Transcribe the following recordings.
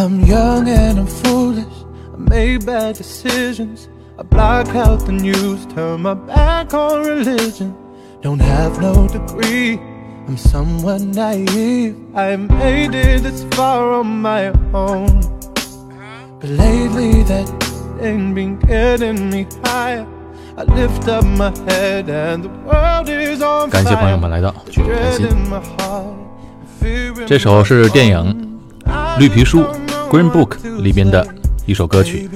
I'm young and I'm foolish. I made bad decisions. I block out the news, turn my back on religion. Don't have no degree. I'm somewhat naive. I made it this far on my own. But lately that ain't been getting me higher. I lift up my head and the world is on 感谢朋友 fire. 们来到剧本开 Dread 心。 in my heart, fear in 这首是电影《绿皮书》 （Green Book） 里边的一首歌曲。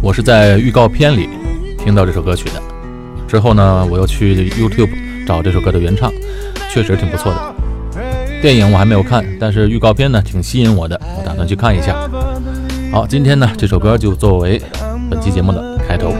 我是在预告片里听到这首歌曲的，之后呢，我又去 YouTube 找这首歌的原唱，确实挺不错的。电影我还没有看，但是预告片呢挺吸引我的，我打算去看一下。好，今天呢这首歌就作为本期节目的开头。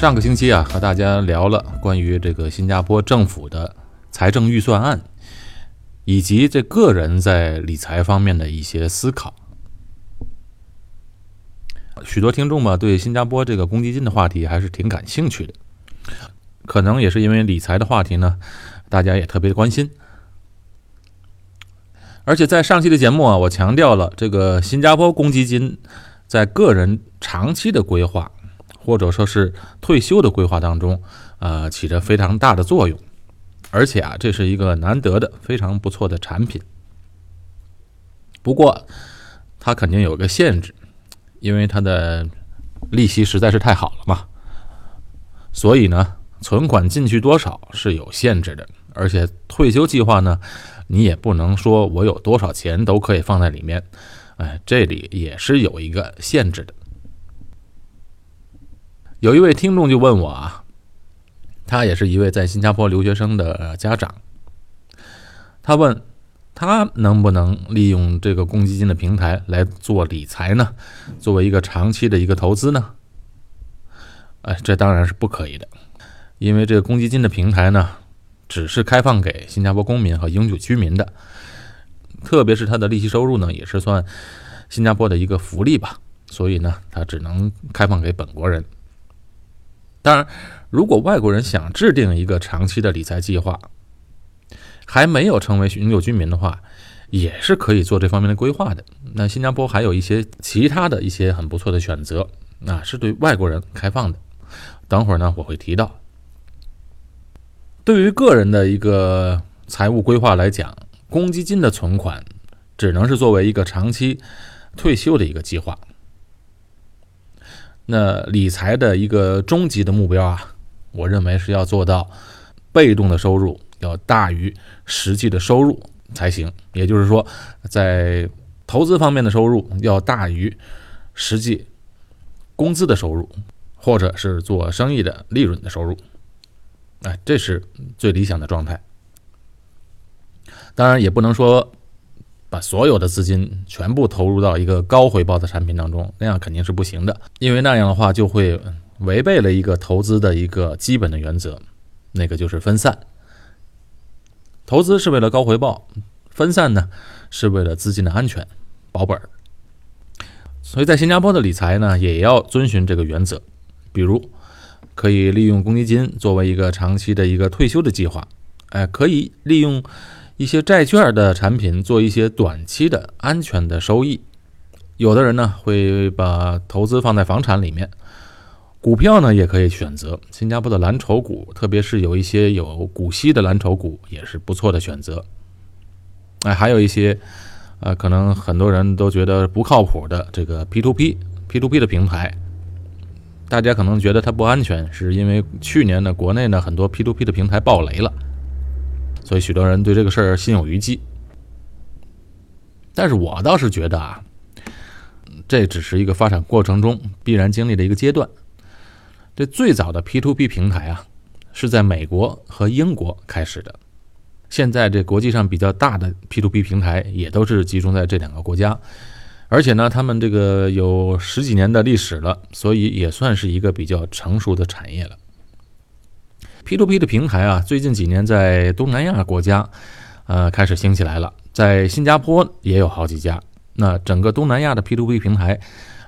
上个星期啊，和大家聊了关于这个新加坡政府的财政预算案，以及这个人在理财方面的一些思考。许多听众嘛，对新加坡这个公积金的话题还是挺感兴趣的，可能也是因为理财的话题呢，大家也特别关心。而且在上期的节目啊，我强调了这个新加坡公积金在个人长期的规划，或者说是退休的规划当中，呃，起着非常大的作用。而且啊，这是一个难得的非常不错的产品。不过，它肯定有个限制，因为它的利息实在是太好了嘛。所以呢，存款进去多少是有限制的，而且退休计划呢，你也不能说我有多少钱都可以放在里面，哎，这里也是有一个限制的。有一位听众就问我啊，他也是一位在新加坡留学生的家长，他问他能不能利用这个公积金的平台来做理财呢？作为一个长期的一个投资呢？哎，这当然是不可以的，因为这个公积金的平台呢，只是开放给新加坡公民和永久居民的，特别是它的利息收入呢，也是算新加坡的一个福利吧，所以呢，它只能开放给本国人。当然，如果外国人想制定一个长期的理财计划，还没有成为永久居民的话，也是可以做这方面的规划的。那新加坡还有一些其他的一些很不错的选择，啊，是对外国人开放的。等会儿呢，我会提到。对于个人的一个财务规划来讲，公积金的存款只能是作为一个长期退休的一个计划。那理财的一个终极的目标啊，我认为是要做到被动的收入要大于实际的收入才行。也就是说，在投资方面的收入要大于实际工资的收入，或者是做生意的利润的收入。哎，这是最理想的状态。当然，也不能说把所有的资金全部投入到一个高回报的产品当中，那样肯定是不行的，因为那样的话就会违背了一个投资的一个基本的原则，那个就是分散。投资是为了高回报，分散呢是为了资金的安全、保本儿。所以在新加坡的理财呢，也要遵循这个原则，比如可以利用公积金作为一个长期的一个退休的计划，哎，可以利用一些债券的产品做一些短期的安全的收益。有的人呢会把投资放在房产里面，股票呢也可以选择新加坡的蓝筹股，特别是有一些有股息的蓝筹股也是不错的选择。哎，还有一些呃，可能很多人都觉得不靠谱的这个 P to P P to P 的平台，大家可能觉得它不安全，是因为去年呢国内呢很多 P to P 的平台爆雷了。所以许多人对这个事儿心有余悸，但是我倒是觉得啊，这只是一个发展过程中必然经历的一个阶段。这最早的 P to P 平台啊，是在美国和英国开始的。现在这国际上比较大的 P to P 平台也都是集中在这两个国家，而且呢，他们这个有十几年的历史了，所以也算是一个比较成熟的产业了。P to P 的平台啊，最近几年在东南亚国家，呃，开始兴起来了。在新加坡也有好几家。那整个东南亚的 P to P 平台，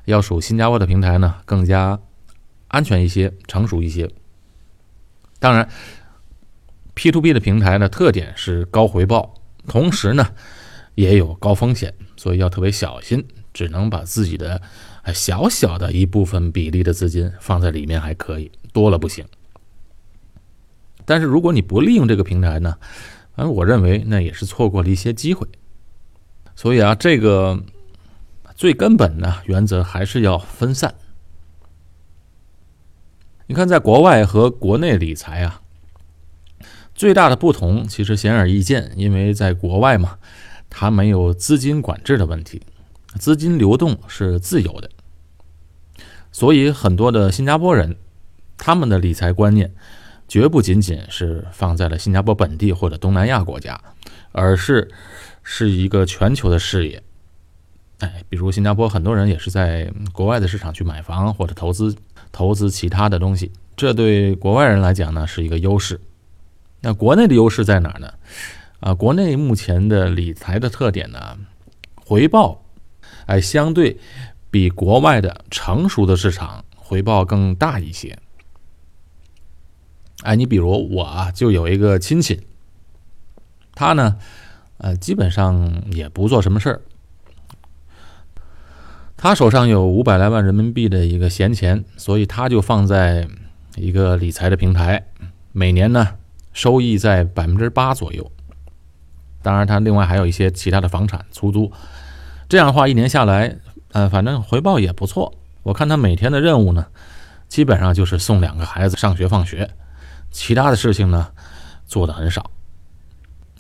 要数新加坡的平台呢更加安全一些、成熟一些。当然，P to P 的平台呢特点是高回报，同时呢也有高风险，所以要特别小心，只能把自己的小小的一部分比例的资金放在里面还可以，多了不行。但是如果你不利用这个平台呢，反正我认为那也是错过了一些机会。所以啊，这个最根本的原则还是要分散。你看，在国外和国内理财啊，最大的不同其实显而易见，因为在国外嘛，它没有资金管制的问题，资金流动是自由的，所以很多的新加坡人，他们的理财观念绝不仅仅是放在了新加坡本地或者东南亚国家，而是是一个全球的视野。哎，比如新加坡很多人也是在国外的市场去买房或者投资。投资其他的东西，这对国外人来讲呢是一个优势。那国内的优势在哪儿呢？啊，国内目前的理财的特点呢，回报哎相对比国外的成熟的市场回报更大一些。哎，你比如我啊，就有一个亲戚，他呢，呃，基本上也不做什么事儿。他手上有五百来万人民币的一个闲钱，所以他就放在一个理财的平台，每年呢收益在百分之八左右。当然，他另外还有一些其他的房产出租，这样的话一年下来，呃，反正回报也不错。我看他每天的任务呢，基本上就是送两个孩子上学放学，其他的事情呢做的很少。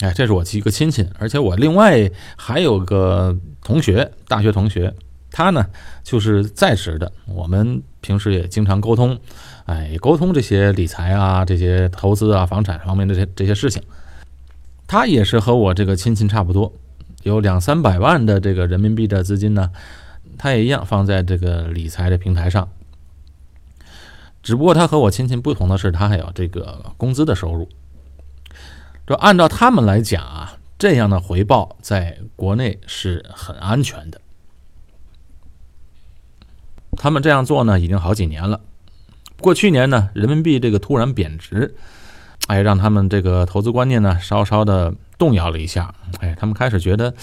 哎，这是我一个亲戚，而且我另外还有个同学，大学同学。他呢，就是在职的，我们平时也经常沟通，哎，沟通这些理财啊、这些投资啊、房产方面这些这些事情。他也是和我这个亲戚差不多，有两三百万的这个人民币的资金呢，他也一样放在这个理财的平台上。只不过他和我亲戚不同的是，他还有这个工资的收入。就按照他们来讲啊，这样的回报在国内是很安全的。他们这样做呢，已经好几年了。过去年呢，人民币这个突然贬值，哎，让他们这个投资观念呢，稍稍的动摇了一下。哎，他们开始觉得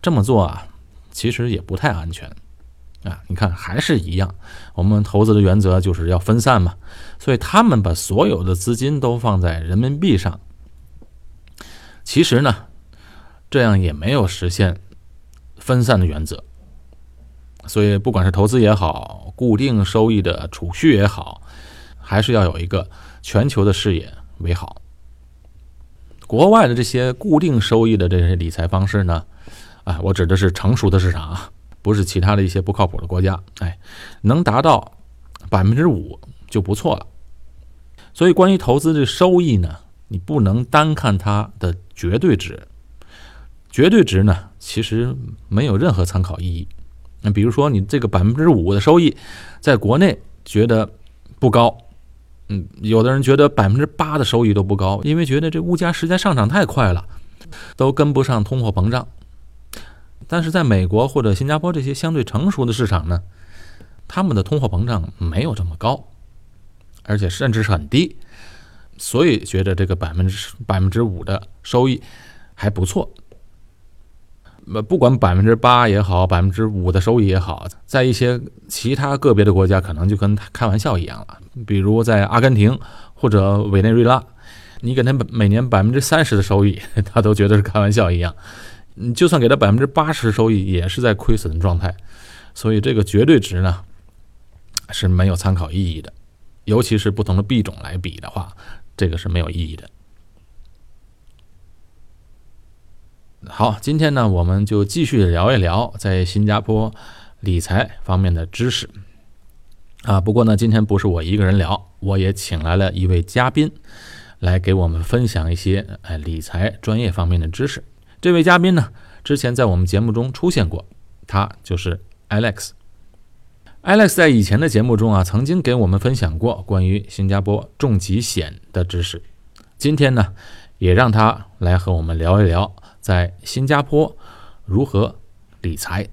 这么做啊，其实也不太安全啊。你看，还是一样，我们投资的原则就是要分散嘛。所以他们把所有的资金都放在人民币上，其实呢，这样也没有实现分散的原则。所以，不管是投资也好，固定收益的储蓄也好，还是要有一个全球的视野为好。国外的这些固定收益的这些理财方式呢，啊，我指的是成熟的市场啊，不是其他的一些不靠谱的国家。哎，能达到百分之五就不错了。所以，关于投资的收益呢，你不能单看它的绝对值，绝对值呢，其实没有任何参考意义。那比如说，你这个百分之五的收益，在国内觉得不高，嗯，有的人觉得百分之八的收益都不高，因为觉得这物价实在上涨太快了，都跟不上通货膨胀。但是在美国或者新加坡这些相对成熟的市场呢，他们的通货膨胀没有这么高，而且甚至是很低，所以觉得这个百分之百分之五的收益还不错。那不管百分之八也好，百分之五的收益也好，在一些其他个别的国家，可能就跟开玩笑一样了。比如在阿根廷或者委内瑞拉，你给他每年百分之三十的收益，他都觉得是开玩笑一样。你就算给他百分之八十收益，也是在亏损的状态。所以这个绝对值呢是没有参考意义的，尤其是不同的币种来比的话，这个是没有意义的。好，今天呢，我们就继续聊一聊在新加坡理财方面的知识啊。不过呢，今天不是我一个人聊，我也请来了一位嘉宾来给我们分享一些哎理财专业方面的知识。这位嘉宾呢，之前在我们节目中出现过，他就是 Alex。Alex 在以前的节目中啊，曾经给我们分享过关于新加坡重疾险的知识。今天呢，也让他来和我们聊一聊。在新加坡如何理财？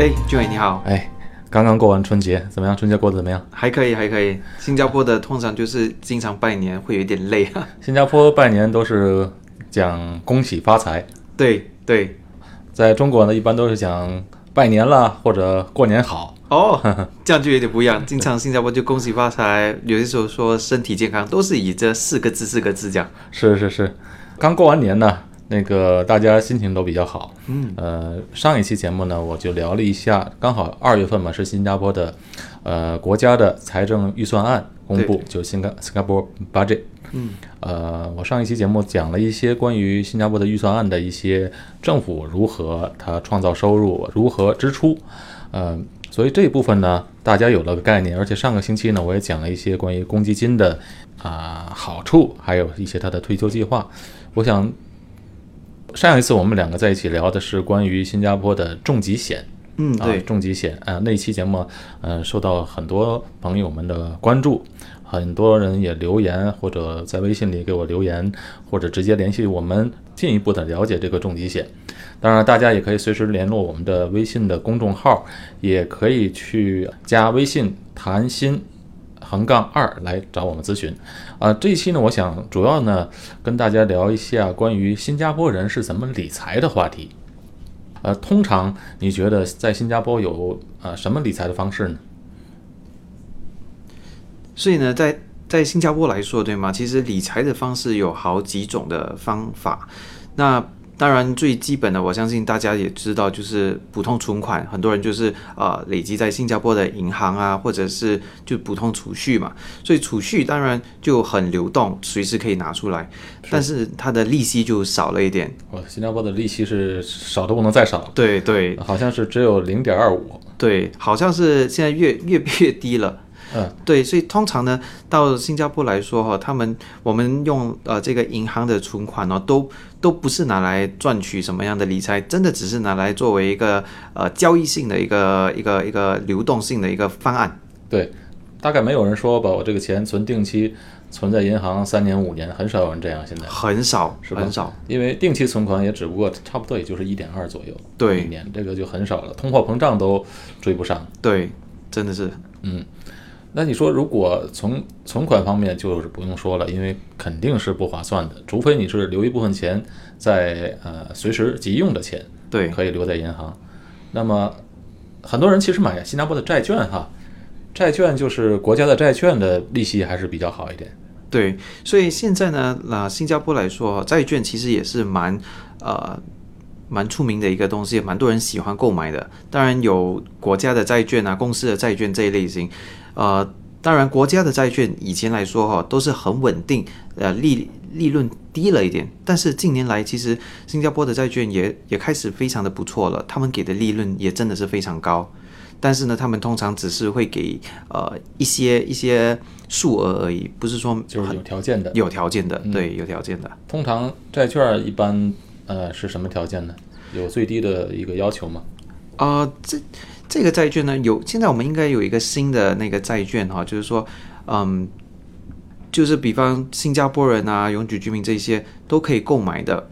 哎，俊伟你好，哎，刚刚过完春节，怎么样？春节过得怎么样？还可以，还可以。新加坡的通常就是经常拜年，会有点累啊。新加坡拜年都是讲恭喜发财，对对，在中国呢，一般都是讲拜年啦或者过年好。哦，这样就有点不一样。经常新加坡就恭喜发财，有些时候说身体健康，都是以这四个字、四个字讲。是是是，刚过完年呢，那个大家心情都比较好。嗯，呃，上一期节目呢，我就聊了一下，刚好二月份嘛，是新加坡的，呃，国家的财政预算案公布，就新加新加坡 budget。嗯，呃，我上一期节目讲了一些关于新加坡的预算案的一些政府如何它创造收入，如何支出，呃，所以这一部分呢，大家有了个概念。而且上个星期呢，我也讲了一些关于公积金的啊、好处，还有一些它的退休计划。我想上一次我们两个在一起聊的是关于新加坡的重疾险。嗯，啊，对，重疾险啊、那期节目，呃，受到很多朋友们的关注，很多人也留言或者在微信里给我留言，或者直接联系我们进一步的了解这个重疾险。当然，大家也可以随时联络我们的微信的公众号，也可以去加微信谈心。横杠二来找我们咨询，啊、这一期呢，我想主要呢跟大家聊一下关于新加坡人是怎么理财的话题。呃，通常你觉得在新加坡有呃什么理财的方式呢？所以呢，在在新加坡来说，对吗？其实理财的方式有好几种的方法。那当然最基本的，我相信大家也知道，就是普通存款，很多人就是呃累积在新加坡的银行啊，或者是就普通储蓄嘛。所以储蓄当然就很流动，随时可以拿出来，但是它的利息就少了一点。哦，新加坡的利息是少的不能再少，对对好像是只有零点二五。对，好像是现在越越越低了。嗯，对，所以通常呢，到新加坡来说哈，他们我们用呃这个银行的存款呢，都都不是拿来赚取什么样的理财，真的只是拿来作为一个呃交易性的一个一个一个流动性的一个方案。对，大概没有人说把我这个钱存定期，存在银行三年五年，很少有人这样。现在很少，是吧很少。因为定期存款也只不过差不多也就是一点二左右，对一年这个就很少了，通货膨胀都追不上。对，真的是。那你说，如果从存款方面，就是不用说了，因为肯定是不划算的，除非你是留一部分钱在呃随时急用的钱，对可以留在银行。那么很多人其实买新加坡的债券哈，债券就是国家的债券的利息还是比较好一点。对，所以现在呢，那、新加坡来说，债券其实也是蛮呃蛮出名的一个东西，蛮多人喜欢购买的。当然有国家的债券啊、公司的债券这一类型，呃，当然国家的债券以前来说哈、都是很稳定，呃利利润低了一点，但是近年来其实新加坡的债券也也开始非常的不错了，他们给的利润也真的是非常高。但是呢，他们通常只是会给呃一些一些数额而已，不是说就是有条件的。有条件的，嗯对，有条件的。通常债券一般呃是什么条件呢？有最低的一个要求吗？啊、这这个债券呢，有现在我们应该有一个新的那个债券哈，就是说，嗯，就是比方新加坡人啊、永久居民这些都可以购买的，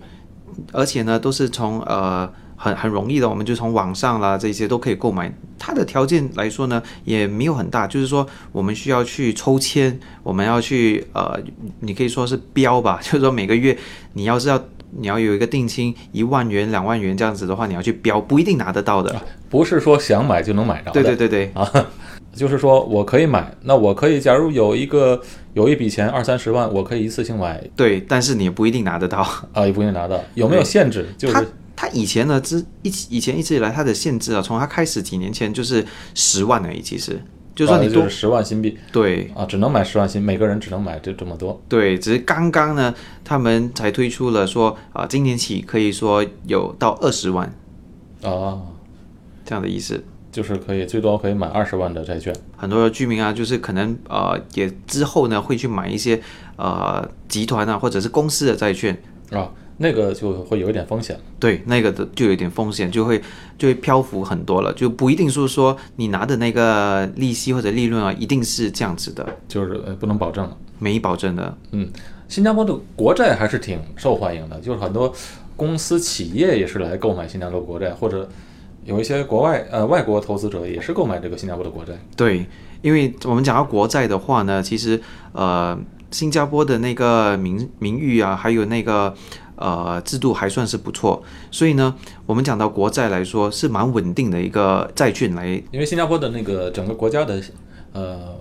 而且呢，都是从呃很很容易的，我们就从网上啦这些都可以购买。它的条件来说呢，也没有很大，就是说我们需要去抽签，我们要去呃，你可以说是标吧，就是说每个月你要是要你要有一个定金一万元、两万元这样子的话，你要去标，不一定拿得到的。不是说想买就能买着的。对对对对，啊，就是说我可以买，那我可以，假如有一个有一笔钱二三十万，我可以一次性买对，但是你也不一定拿得到。啊，也不一定拿到，有没有限制？就他是他以前呢，之一以前一直以来，它的限制啊，从它开始几年前就是十万而已，其实就是说你多、十万新币对啊，只能买十万新，每个人只能买这这么多。对，只是刚刚呢，他们才推出了说啊、今年起可以说有到二十万啊，这样的意思。就是可以最多可以买二十万的债券。很多的居民啊，就是可能呃，也之后呢会去买一些呃集团啊或者是公司的债券，啊，那个就会有一点风险。对，那个的就有点风险，就会就会漂浮很多了，就不一定是说你拿的那个利息或者利润啊，一定是这样子的，就是呃不能保证了。没保证的。嗯，新加坡的国债还是挺受欢迎的，就是很多公司企业也是来购买新加坡国债，或者有一些国外呃外国投资者也是购买这个新加坡的国债。对，因为我们讲到国债的话呢，其实呃，新加坡的那个名名誉啊，还有那个呃制度还算是不错，所以呢，我们讲到国债来说是蛮稳定的一个债券来，因为新加坡的那个整个国家的呃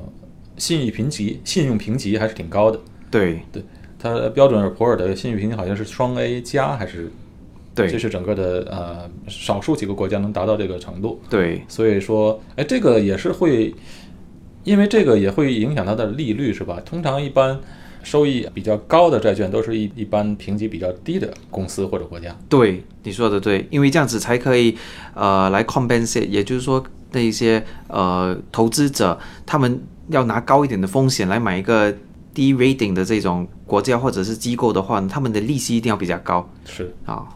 信誉评级、信用评级还是挺高的。对对它标准普尔的信誉评级好像是双 A 加还是？对这是整个的呃少数几个国家能达到这个程度。对所以说，哎，这个也是会，因为这个也会影响它的利率，是吧？通常一般收益比较高的债券都是一一般评级比较低的公司或者国家。对，你说的对，因为这样子才可以呃来 compensate，也就是说那一些呃投资者他们要拿高一点的风险来买一个低 rating 的这种国家或者是机构的话，他们的利息一定要比较高是。啊。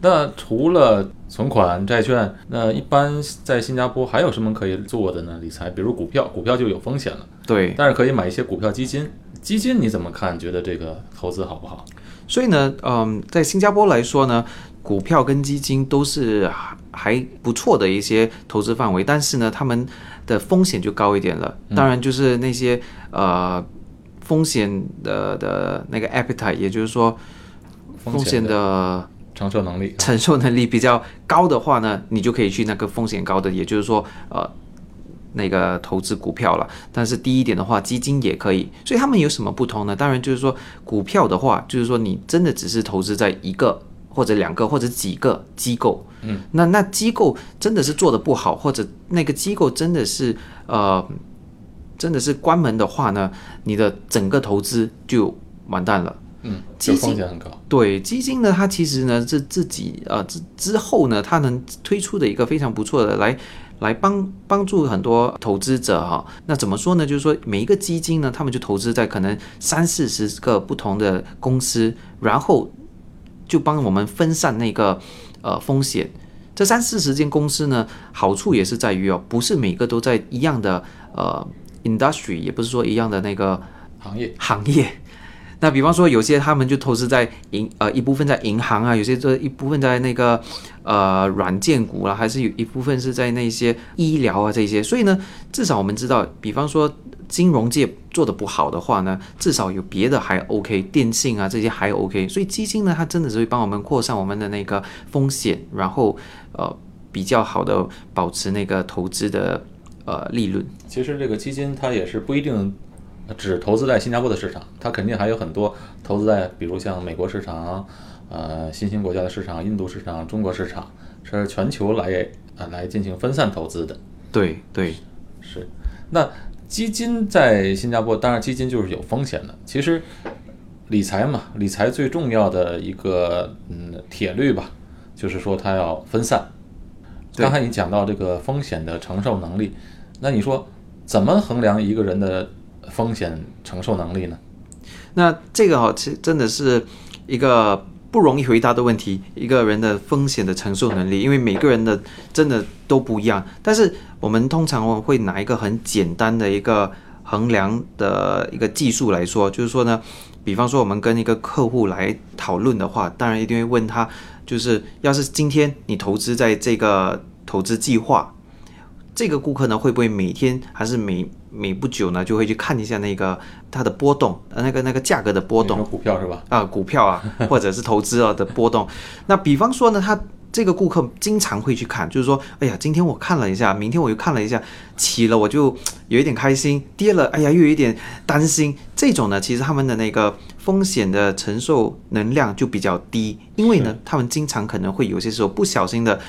那除了存款、债券，那一般在新加坡还有什么可以做的呢？理财，比如股票，股票就有风险了，对，但是可以买一些股票基金。基金你怎么看？觉得这个投资好不好？所以呢，嗯，在新加坡来说呢，股票跟基金都是还还不错的一些投资范围，但是呢，他们的风险就高一点了。当然，就是那些呃风险的的那个 appetite，也就是说风险的的承受能力，承受能力比较高的话呢，你就可以去那个风险高的，也就是说，呃，那个投资股票了。但是第一点的话，基金也可以。所以他们有什么不同呢？当然就是说，股票的话，就是说你真的只是投资在一个或者两个或者几个机构，嗯，那那机构真的是做的不好，或者那个机构真的是呃，真的是关门的话呢，你的整个投资就完蛋了。嗯，就基金很高。对基金呢，它其实呢是自己呃之之后呢，它能推出的一个非常不错的来来帮帮助很多投资者哈。那怎么说呢？就是说每一个基金呢，他们就投资在可能三四十个不同的公司，然后就帮我们分散那个呃风险。这三四十间公司呢，好处也是在于哦，不是每个都在一样的呃 industry，也不是说一样的那个行业行业。那比方说，有些他们就投资在银呃一部分在银行啊，有些这一部分在那个呃软件股啦、还是有一部分是在那些医疗啊这些。所以呢，至少我们知道，比方说金融界做的不好的话呢，至少有别的还 OK，电信啊这些还 OK。所以基金呢，它真的是会帮我们扩散我们的那个风险，然后呃比较好的保持那个投资的呃利润。其实这个基金它也是不一定只投资在新加坡的市场，它肯定还有很多投资在，比如像美国市场、呃新兴国家的市场、印度市场、中国市场，是全球来啊来进行分散投资的。对对是，那基金在新加坡，当然基金就是有风险的。其实理财嘛，理财最重要的一个嗯铁律吧，就是说它要分散。刚才你讲到这个风险的承受能力，那你说怎么衡量一个人的风险承受能力呢？那这个哈、其实真的是一个不容易回答的问题，一个人的风险的承受能力，因为每个人的真的都不一样。但是我们通常会拿一个很简单的一个衡量的一个技术来说，就是说呢，比方说我们跟一个客户来讨论的话，当然一定会问他，就是要是今天你投资在这个投资计划，这个顾客呢会不会每天还是每每不久呢就会去看一下那个它的波动，呃那个那个价格的波动股票是吧？啊、股票啊，或者是投资啊的波动。那比方说呢，他这个顾客经常会去看，就是说，哎呀，今天我看了一下，明天我又看了一下，起了我就有一点开心，跌了，哎呀，又有一点担心。这种呢，其实他们的那个风险的承受能量就比较低，因为呢，他们经常可能会有些时候不小心的，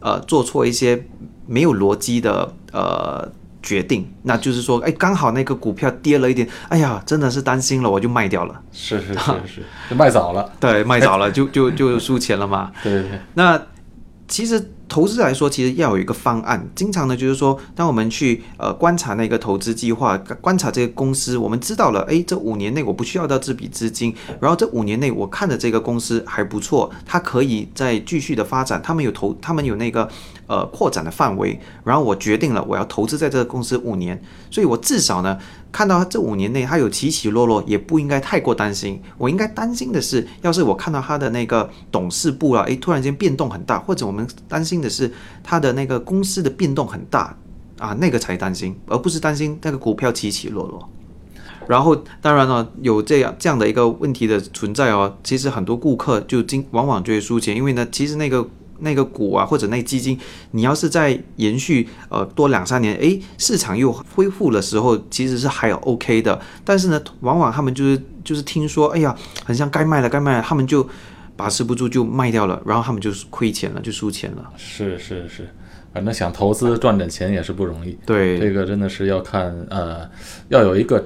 呃，做错一些没有逻辑的呃。决定，那就是说，哎，刚好那个股票跌了一点，哎呀，真的是担心了，我就卖掉了。是是是是，就卖早了。对，卖早了就就就输钱了嘛。对对对，那其实投资来说，其实要有一个方案。经常呢，就是说，当我们去呃观察那个投资计划，观察这个公司，我们知道了，诶，这五年内我不需要到这笔资金，然后这五年内我看的这个公司还不错，它可以再继续的发展，他们有投，他们有那个呃扩展的范围，然后我决定了我要投资在这个公司五年，所以我至少呢看到这五年内他有起起落落，也不应该太过担心。我应该担心的是，要是我看到他的那个董事部啊，诶，突然间变动很大，或者我们担心的是他的那个公司的变动很大啊，那个才担心，而不是担心那个股票起起落落。然后，当然了，有这样这样的一个问题的存在哦，其实很多顾客就经往往就会输钱，因为呢，其实那个那个股啊或者那基金，你要是在延续呃多两三年，诶，市场又恢复的时候，其实是还有 OK 的。但是呢，往往他们就是就是听说，哎呀，很像该卖了该卖了，他们就把持不住就卖掉了，然后他们就是亏钱了，就输钱了。是是是，反正想投资赚点钱也是不容易。对，这个真的是要看呃，要有一个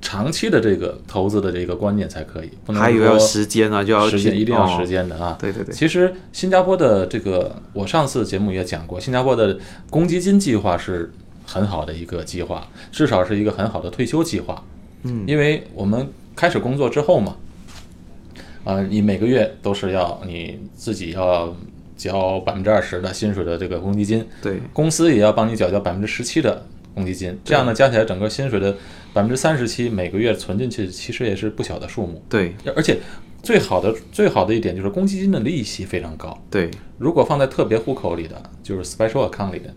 长期的这个投资的这个观念才可以，不能还有要时间啊，就要时间一定要哦。时间的啊。对对对，其实新加坡的这个，我上次节目也讲过，新加坡的公积金计划是很好的一个计划，至少是一个很好的退休计划。嗯，因为我们开始工作之后嘛，啊、你每个月都是要你自己要交百分之二十的薪水的这个公积金，对。公司也要帮你缴交百分之十七的公积金，这样呢加起来整个薪水的百分之三十七每个月存进去，其实也是不小的数目。对而且最好的最好的一点就是公积金的利息非常高，对如果放在特别户口里的，就是 special account 里的，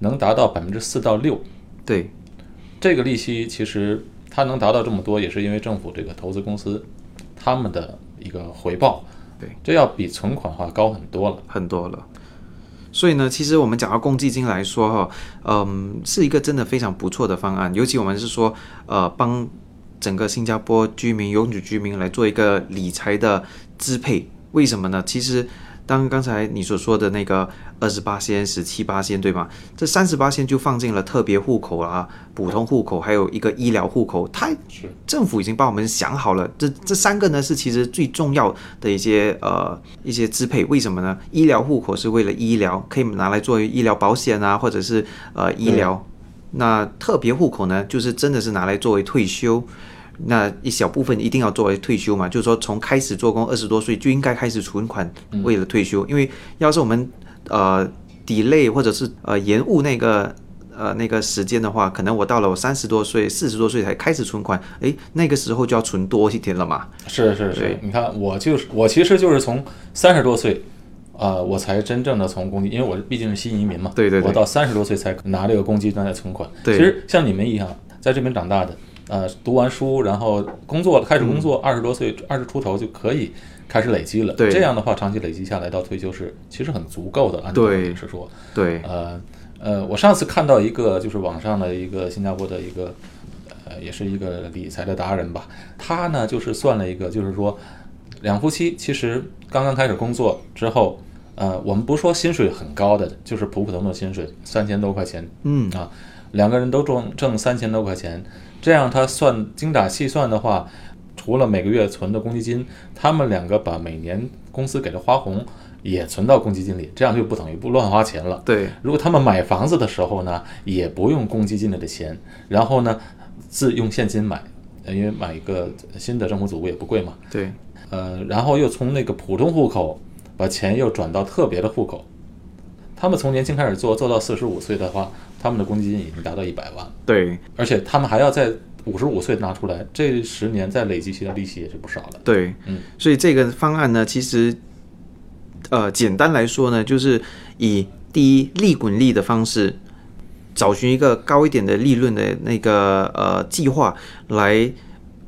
能达到百分之四到六。对这个利息其实它能达到这么多，也是因为政府这个投资公司他们的一个回报。对，这要比存款的话高很多了。很多了。所以呢，其实我们讲到公积金来说哈，嗯，是一个真的非常不错的方案。尤其我们是说，呃，帮整个新加坡居民、永久居民来做一个理财的支配。为什么呢？其实，当刚才你所说的那个二十八仙、十七八仙，对吗？这三十八仙就放进了特别户口啊、普通户口，还有一个医疗户口。它政府已经帮我们想好了，这这三个呢是其实最重要的一些呃一些支配。为什么呢？医疗户口是为了医疗，可以拿来作为医疗保险啊，或者是呃医疗。那特别户口呢，就是真的是拿来作为退休。那一小部分一定要作为退休嘛，就是说从开始做工二十多岁就应该开始存款，为了退休。因为要是我们呃 delay 或者是呃延误那个呃那个时间的话，可能我到了我三十多岁、四十多岁才开始存款，诶，那个时候就要存多一点了嘛。是是是，你看我就是我其实就是从三十多岁。啊、我才真正的从公积，因为我毕竟是新移民嘛，对对对我到三十多岁才拿这个公积金来存款。对其实像你们一样，在这边长大的，呃，读完书，然后工作开始工作，二十多岁、二十出头就可以开始累积了。嗯对这样的话，长期累积下来到退休是其实很足够的。按照对是说，对，呃呃，我上次看到一个就是网上的一个新加坡的一个呃，也是一个理财的达人吧，他呢就是算了一个，就是说两夫妻其实刚刚开始工作之后，呃，我们不说薪水很高的，就是普普通通的薪水三千多块钱，嗯啊，两个人都挣挣三千多块钱，这样他算精打细算的话，除了每个月存的公积金，他们两个把每年公司给的花红也存到公积金里，这样就不等于不乱花钱了。对如果他们买房子的时候呢，也不用公积金里的钱，然后呢，自用现金买，呃因为买一个新的政府组屋也不贵嘛。对呃，然后又从那个普通户口把钱又转到特别的户口。他们从年轻开始做，做到四十五岁的话，他们的公积金已经达到一百万，对而且他们还要在五十五岁拿出来，这十年再累积起来利息也是不少的。对，嗯，所以这个方案呢，其实呃简单来说呢，就是以第一利滚利的方式，找寻一个高一点的利润的那个呃计划来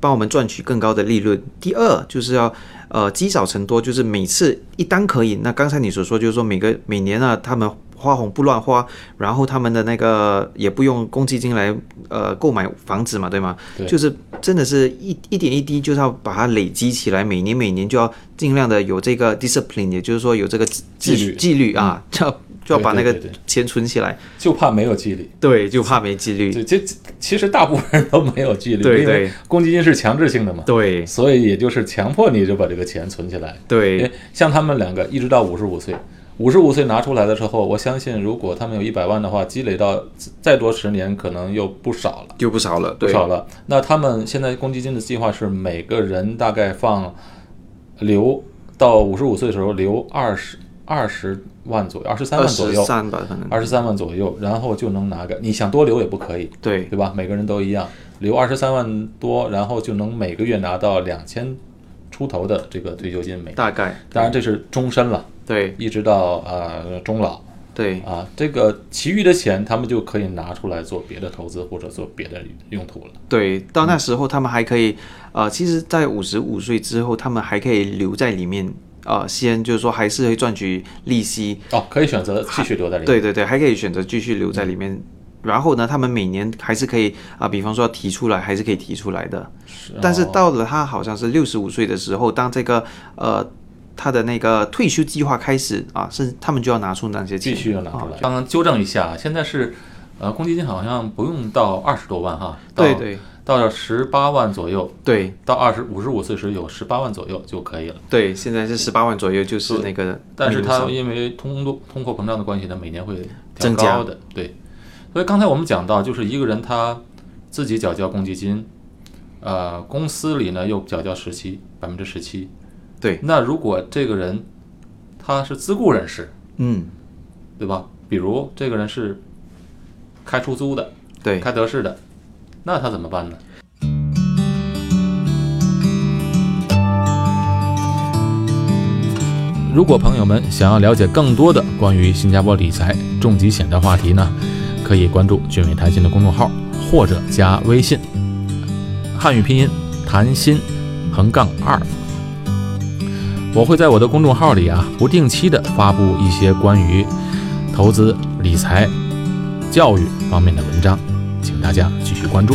帮我们赚取更高的利润。第二就是要呃积少成多，就是每次一单可以。那刚才你所说就是说每个每年啊，他们花红不乱花，然后他们的那个也不用公积金来呃购买房子嘛，对吗？对就是真的是一一点一滴，就是要把它累积起来，每年每年就要尽量的有这个 discipline，也就是说有这个纪纪律纪律啊，就要就要把那个对对对对钱存起来。就怕没有纪律。对，就怕没纪律。这这其实大部分人都没有纪律，对对公积金是强制性的嘛，对所以也就是强迫你就把这个钱存起来。对像他们两个一直到五十五岁，五十五岁拿出来的时候，我相信如果他们有一百万的话，积累到再多十年，可能又不少了，就不少了，对。不少了。那他们现在公积金的计划是每个人大概放留到五十五岁的时候留二十二十万左右，二十三万左右，二十三万左右，然后就能拿个，你想多留也不可以，对。对吧？每个人都一样，留二十三万多，然后就能每个月拿到两千出头的这个退休金每。大概。当然这是终身了，对一直到呃终老对啊。这个其余的钱他们就可以拿出来做别的投资或者做别的用途了。对，到那时候他们还可以，呃，其实，在五十五岁之后，他们还可以留在里面，呃，先就是说还是会赚取利息，哦，可以选择继续留在里面。对对对，还可以选择继续留在里面。然后呢，他们每年还是可以啊、比方说提出来，还是可以提出来的。但是哦到了他好像是六十五岁的时候，当这个呃他的那个退休计划开始啊，是他们就要拿出那些钱，必须要拿出来啊。刚刚纠正一下，现在是呃公积金好像不用到二十多万哈，到对对到了十八万左右，对到二十五十五岁时有十八万左右就可以了。对，现在是十八万左右，就是那个但是它因为通通通货膨胀的关系，呢每年会增加高的。对，所以刚才我们讲到，就是一个人他自己缴交公积金，呃，公司里呢又缴交十七百分之十七。对，那如果这个人他是自雇人士，嗯对吧？比如这个人是开出租的，对开德士的，那他怎么办呢？如果朋友们想要了解更多的关于新加坡理财重疾险的话题呢，可以关注俊伟谈心的公众号，或者加微信，汉语拼音谈心横杠二。我会在我的公众号里啊，不定期的发布一些关于投资、理财、教育方面的文章，请大家继续关注。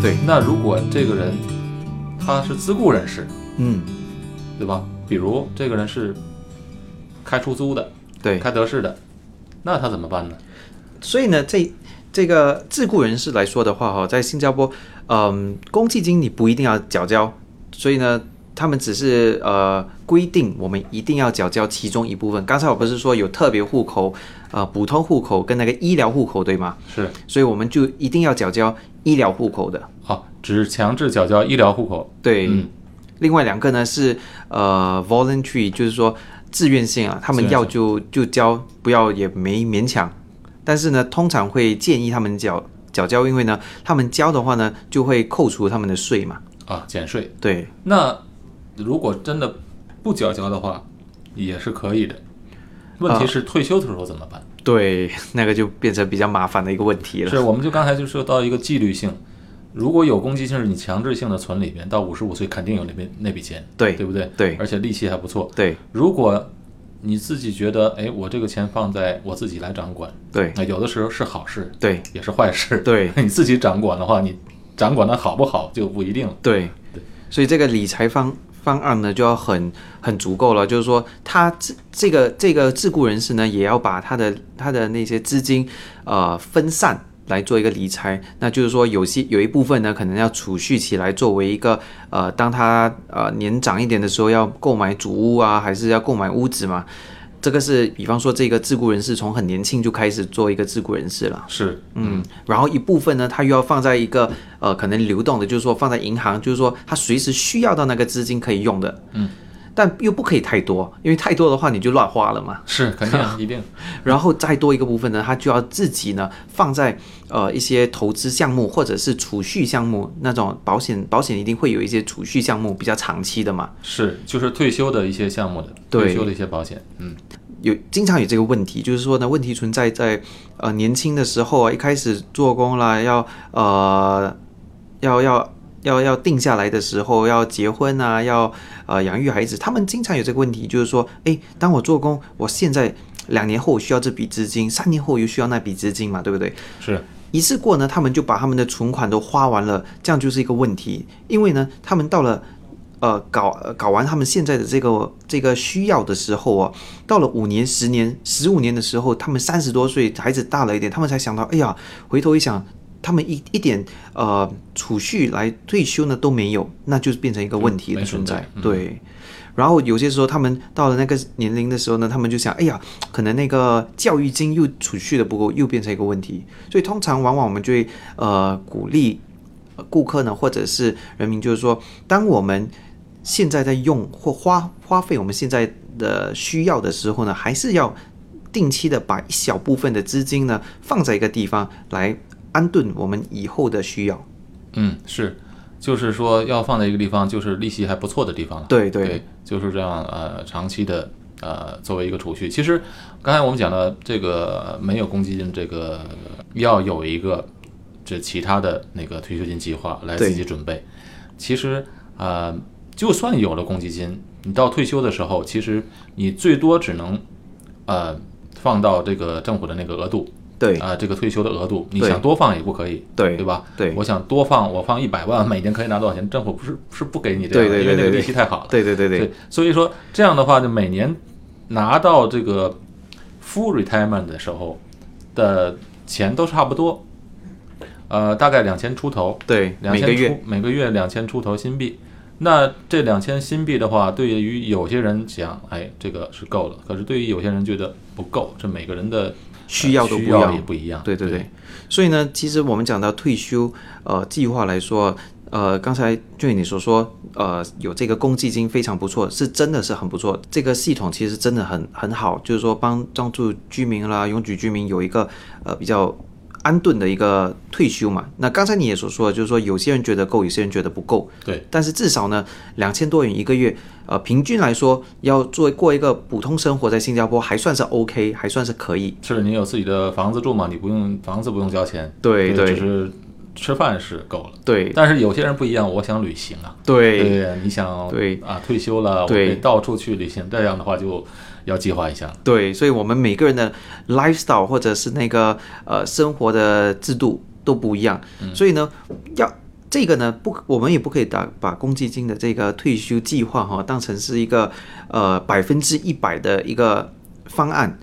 对，那如果这个人他是自雇人士，嗯对吧？比如这个人是开出租的，对，开德式的，那他怎么办呢？所以呢，这这个自雇人士来说的话，哈，在新加坡，嗯，公积金你不一定要缴交，所以呢，他们只是呃规定我们一定要缴交其中一部分。刚才我不是说有特别户口、呃普通户口跟那个医疗户口对吗？是所以我们就一定要缴交医疗户口的。好，只强制缴交医疗户口。对，嗯另外两个呢是呃 voluntary，就是说自愿性啊，他们要就就交，不要也没勉强。但是呢，通常会建议他们缴缴交，因为呢，他们交的话呢，就会扣除他们的税嘛。啊，减税。对，那如果真的不缴交的话，也是可以的。问题是退休的时候怎么办？对，那个就变成比较麻烦的一个问题了。是，我们就刚才就说到一个纪律性，如果有攻击性是你强制性的存里边，到五十五岁肯定有那边那笔钱，对对不对？对而且利息还不错。对如果你自己觉得，哎，我这个钱放在我自己来掌管，对那有的时候是好事，对也是坏事。对 你自己掌管的话，你掌管的好不好就不一定了。对对，所以这个理财方方案呢就要很很足够了，就是说他这这个这个自雇人士呢也要把他的他的那些资金呃分散。来做一个理财，那就是说有些有一部分呢，可能要储蓄起来，作为一个呃，当他呃年长一点的时候，要购买主屋啊，还是要购买屋子嘛？这个是，比方说这个自雇人士从很年轻就开始做一个自雇人士了。是，嗯，然后一部分呢，他又要放在一个呃可能流动的，就是说放在银行，就是说他随时需要到那个资金可以用的。嗯，但又不可以太多，因为太多的话你就乱花了嘛。是肯定一定。然后再多一个部分呢，他就要自己呢放在呃一些投资项目或者是储蓄项目那种保险，保险一定会有一些储蓄项目比较长期的嘛。是，就是退休的一些项目的，退休的一些保险，嗯，有经常有这个问题，就是说呢，问题存在在呃年轻的时候啊，一开始做工啦，要呃要要要要定下来的时候，要结婚啊，要呃养育孩子，他们经常有这个问题，就是说，诶，当我做工，我现在两年后我需要这笔资金，三年后又需要那笔资金嘛，对不对？是，一次过呢，他们就把他们的存款都花完了，这样就是一个问题。因为呢，他们到了呃搞呃搞完他们现在的这个这个需要的时候哦，到了五年、十年、十五年的时候，他们三十多岁，孩子大了一点，他们才想到，哎呀，回头一想。他们一一点呃储蓄来退休呢都没有，那就是变成一个问题的存在。对，然后有些时候他们到了那个年龄的时候呢，他们就想，哎呀，可能那个教育金又储蓄的不够，又变成一个问题。所以通常往往我们就会呃鼓励呃顾客呢，或者是人民，就是说，当我们现在在用或花花费我们现在的需要的时候呢，还是要定期的把一小部分的资金呢放在一个地方来安顿我们以后的需要。嗯，是，就是说要放在一个地方，就是利息还不错的地方了。对对对，就是这样呃，长期的呃作为一个储蓄。其实刚才我们讲的这个没有公积金，这个要有一个这其他的那个退休金计划来自己准备。其实呃，就算有了公积金，你到退休的时候，其实你最多只能呃放到这个政府的那个额度。对啊、这个退休的额度，你想多放也不可以，对对吧？对我想多放，我放一百万，每年可以拿多少钱？政府不是是不给你这样的，对对对因为那个利息太好了。对对对对所以说这样的话，就每年拿到这个 full retirement 的时候的钱都差不多，呃，大概两千出头，对，两千出每个月两千出头新币。那这两千新币的话，对于有些人讲，哎，这个是够了；可是对于有些人觉得不够，这每个人的需要都不需一样也不一样。对对对，所以呢，其实我们讲到退休呃计划来说，呃，刚才就你所说，呃，有这个公积金非常不错，是真的是很不错。这个系统其实真的很很好，就是说帮帮助居民啦、永居居民有一个呃比较安顿的一个退休嘛。那刚才你也所说的，就是说有些人觉得够，有些人觉得不够。对，但是至少呢，两千多元一个月，呃，平均来说，要做过一个普通生活，在新加坡还算是 OK，还算是可以。是你有自己的房子住嘛？你不用房子不用交钱，对对就是吃饭是够了。对但是有些人不一样，我想旅行啊，对对，你想对啊，退休了，对以到处去旅行，这样的话就要计划一下。对，所以我们每个人的 lifestyle 或者是那个呃生活的制度都不一样，所以呢，要这个呢不，我们也不可以打把公积金的这个退休计划哈、当成是一个呃百分之一百的一个方案，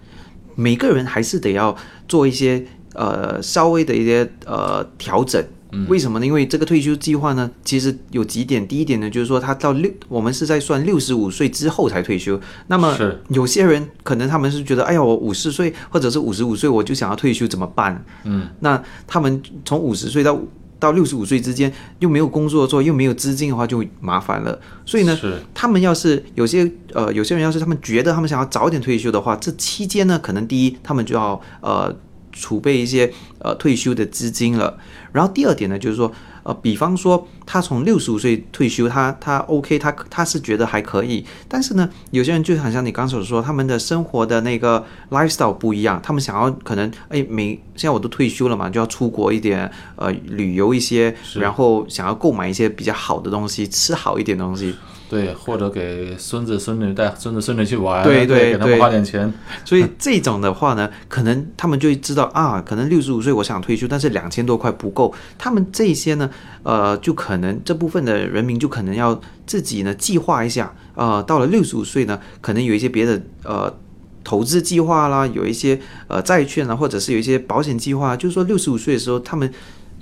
每个人还是得要做一些呃稍微的一些呃调整。为什么呢？因为这个退休计划呢，其实有几点。第一点呢，就是说他到六，我们是在算六十五岁之后才退休。那么有些人可能他们是觉得，哎呀，我五十岁或者是五十五岁我就想要退休，怎么办？嗯，那他们从五十岁到到六十五岁之间又没有工作做，又没有资金的话，就麻烦了。所以呢，是他们要是有些呃有些人要是他们觉得他们想要早点退休的话，这期间呢，可能第一他们就要呃储备一些呃退休的资金了。然后第二点呢，就是说呃，比方说他从六十五岁退休，他他 OK，他他是觉得还可以，但是呢，有些人就好像你刚才所说，他们的生活的那个 lifestyle 不一样，他们想要可能哎每现在我都退休了嘛，就要出国一点，呃，旅游一些，然后想要购买一些比较好的东西，吃好一点东西。对，或者给孙子孙女带孙子孙女去玩，对对给他们花点钱。所以这种的话呢，可能他们就会知道啊，可能六十五岁我想退休，但是两千多块不够。他们这些呢，呃，就可能这部分的人民就可能要自己呢计划一下，呃，到了六十五岁呢，可能有一些别的呃投资计划啦，有一些呃债券啊，或者是有一些保险计划，就是说六十五岁的时候，他们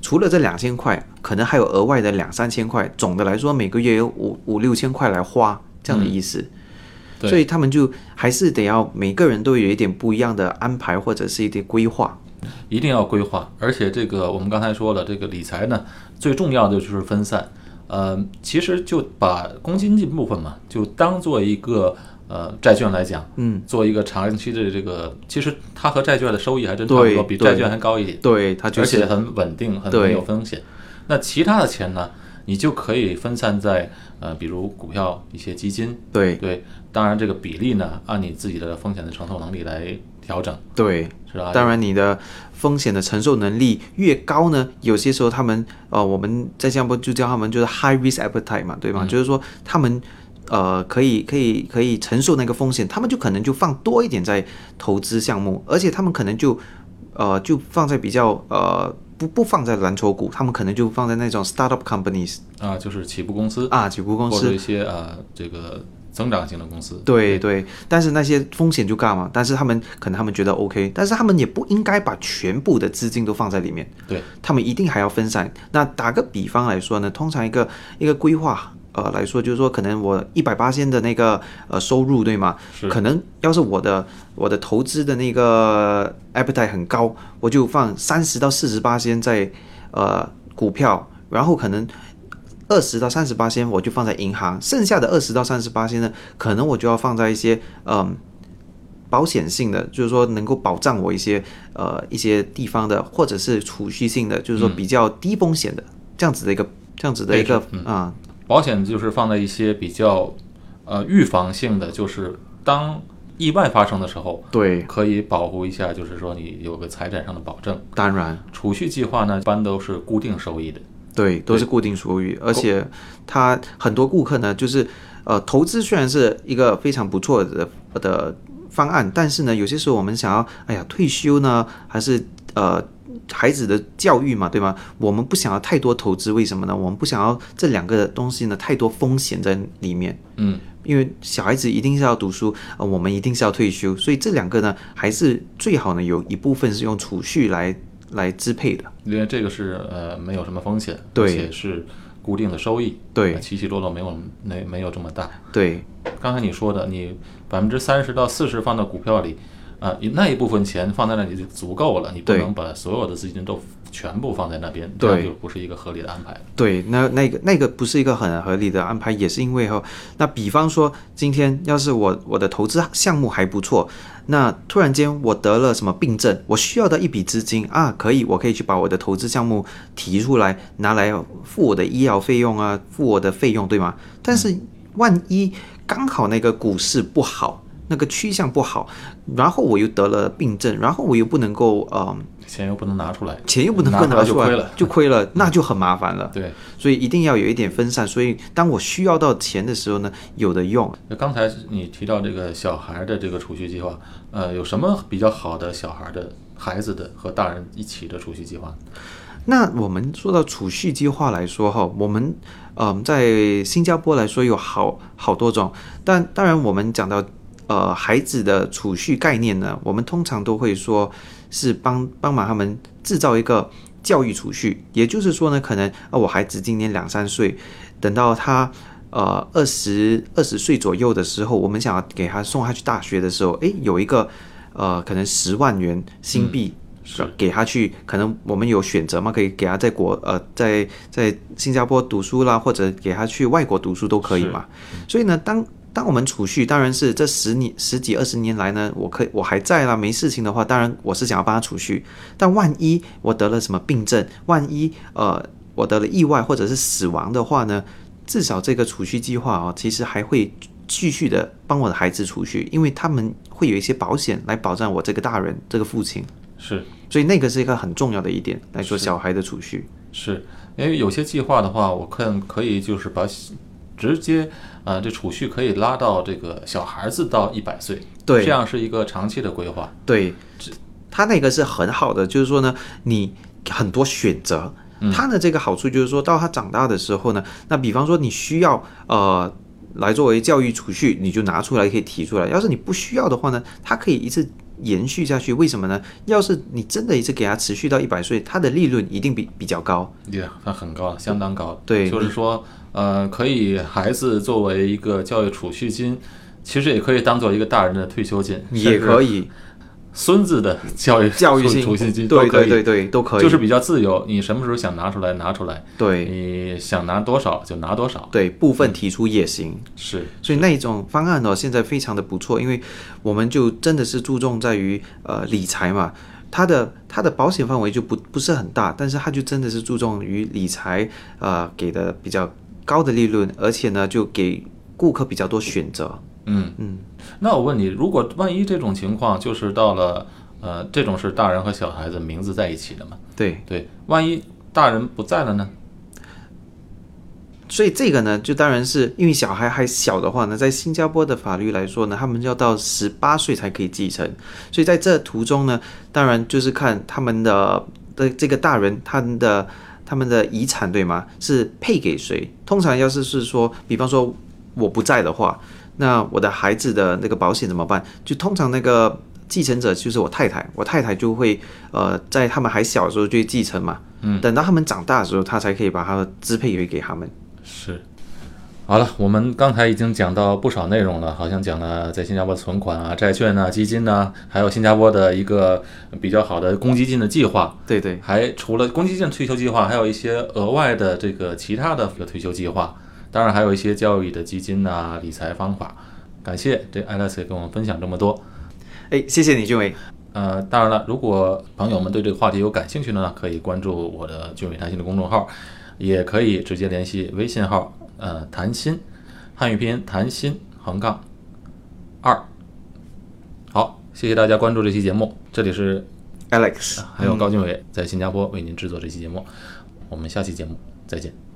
除了这两千块，可能还有额外的两三千块，总的来说每个月有五五六千块来花，这样的意思。对所以他们就还是得要每个人都有一点不一样的安排或者是一点规划。一定要规划，而且这个我们刚才说了，这个理财呢，最重要的就是分散。呃，其实就把公积金部分嘛，就当做一个呃债券来讲，嗯，做一个长期的这个，其实它和债券的收益还真差不多，比债券还高一点，对，它就而且很稳定，很没有风险。那其他的钱呢，你就可以分散在呃，比如股票、一些基金，对对，当然这个比例呢，按你自己的风险的承受能力来调整，对。是吧？当然，你的风险的承受能力越高呢，有些时候他们呃，我们在新加坡就叫他们就是 high risk appetite 嘛，对吗？就是说他们呃可以可以可以承受那个风险，他们就可能就放多一点在投资项目，而且他们可能就呃就放在比较呃不不放在蓝筹股，他们可能就放在那种 startup companies 啊，就是起步公司啊，起步公司或者一。些呃这个增长型的公司。对对，但是那些风险就干嘛？但是他们可能他们觉得 OK，但是他们也不应该把全部的资金都放在里面。对，他们一定还要分散。那打个比方来说呢，通常一个一个规划。呃，来说就是说，可能我一百八千的那个呃收入，对吗？是。可能要是我的我的投资的那个 appetite 很高，我就放三十到四十八千在呃股票，然后可能二十到三十八先我就放在银行，剩下的二十到三十八先呢，可能我就要放在一些嗯保险性的，就是说能够保障我一些呃一些地方的，或者是储蓄性的，就是说比较低风险的这样子的一个这样子的一个啊、保险就是放在一些比较呃预防性的，就是当意外发生的时候，对，可以保护一下，就是说你有个财产上的保证。当然储蓄计划呢，一般都是固定收益的。对，都是固定收益，而且他很多顾客呢，就是呃，投资虽然是一个非常不错的的方案，但是呢，有些时候我们想要，哎呀，退休呢，还是呃孩子的教育嘛，对吗？我们不想要太多投资，为什么呢？我们不想要这两个东西呢太多风险在里面。嗯，因为小孩子一定是要读书，呃，我们一定是要退休，所以这两个呢，还是最好呢有一部分是用储蓄来来支配的。因为这个是呃没有什么风险，对而且是固定的收益，对呃起起落落没有没没有这么大。对刚才你说的，你百分之三十到四十放到股票里，啊、那一部分钱放在那里就足够了，你不能把所有的资金都全部放在那边，对这样就不是一个合理的安排。对，那那个那个不是一个很合理的安排，也是因为哈，那比方说今天要是我我的投资项目还不错，那突然间我得了什么病症，我需要的一笔资金啊，可以，我可以去把我的投资项目提出来，拿来付我的医疗费用啊，付我的费用，对吗？但是万一刚好那个股市不好，那个趋向不好，然后我又得了病症，然后我又不能够嗯，钱又不能拿出来，钱又不能够拿拿出来，就亏了。就亏了，那就很麻烦了。对，所以一定要有一点分散。所以当我需要到钱的时候呢，有的用。那刚才你提到这个小孩的这个储蓄计划，呃，有什么比较好的小孩的孩子的和大人一起的储蓄计划？那我们说到储蓄计划来说哈，我们嗯、在新加坡来说有好好多种，但当然我们讲到呃孩子的储蓄概念呢，我们通常都会说是帮帮忙他们制造一个教育储蓄，也就是说呢，可能啊、我孩子今年两三岁，等到他。呃，二十二十岁左右的时候，我们想要给他送他去大学的时候，诶，有一个呃，可能十万元新币，是给他去，可能我们有选择嘛，可以给他在国呃，在在新加坡读书啦，或者给他去外国读书都可以嘛。所以呢，当当我们储蓄，当然是这十年十几二十年来呢，我可以我还在啦，没事情的话，当然我是想要帮他储蓄。但万一我得了什么病症，万一呃我得了意外或者是死亡的话呢，至少这个储蓄计划哦，其实还会继续的帮我的孩子储蓄，因为他们会有一些保险来保障我这个大人这个父亲。是所以那个是一个很重要的一点来说小孩的储蓄。是，因为有些计划的话，我看可以就是把直接啊、呃这储蓄可以拉到这个小孩子到一百岁，对这样是一个长期的规划。对，他那个是很好的，就是说呢，你很多选择。他的这个好处就是说到他长大的时候呢，那比方说你需要呃来作为教育储蓄，你就拿出来可以提出来。要是你不需要的话呢，它可以一直延续下去。为什么呢？要是你真的一直给他持续到一百岁，它的利润一定比比较高。对，它很高，相当高。对就是说，呃，可以孩子作为一个教育储蓄金，其实也可以当做一个大人的退休金，也可以。以孙子的教育教育性储蓄金对对对对都可以，就是比较自由，你什么时候想拿出来拿出来，对。你想拿多少就拿多少，对部分提出也行。是。所以那一种方案呢，现在非常的不错，因为我们就真的是注重在于呃理财嘛，它的它的保险范围就不不是很大，但是它就真的是注重于理财，呃给的比较高的利润，而且呢就给顾客比较多选择。嗯嗯，那我问你，如果万一这种情况就是到了呃，这种是大人和小孩子名字在一起的嘛？对，对，万一大人不在了呢？所以这个呢，就当然是因为小孩还小的话呢，在新加坡的法律来说呢，他们要到十八岁才可以继承。所以在这途中呢，当然就是看他们的的这个大人他们的他们的遗产对吗？是配给谁？通常要是是说，比方说我不在的话，那我的孩子的那个保险怎么办？就通常那个继承者就是我太太，我太太就会呃在他们还小的时候就继承嘛。嗯，等到他们长大的时候，他才可以把他的支配给给他们。是，好了，我们刚才已经讲到不少内容了，好像讲了在新加坡存款啊、债券啊、基金呐、还有新加坡的一个比较好的公积金的计划。对对，还除了公积金退休计划，还有一些额外的这个其他的退休计划，当然还有一些教育的基金呐、理财方法。感谢这 Alex 跟我们分享这么多。哎，谢谢你，俊伟。呃，当然了，如果朋友们对这个话题有感兴趣的呢，可以关注我的“俊伟谈心”的公众号，也可以直接联系微信号，呃，谈心，汉语拼音谈心横杠二。好，谢谢大家关注这期节目，这里是 Alex，还有高俊伟在新加坡为您制作这期节目，我们下期节目再见。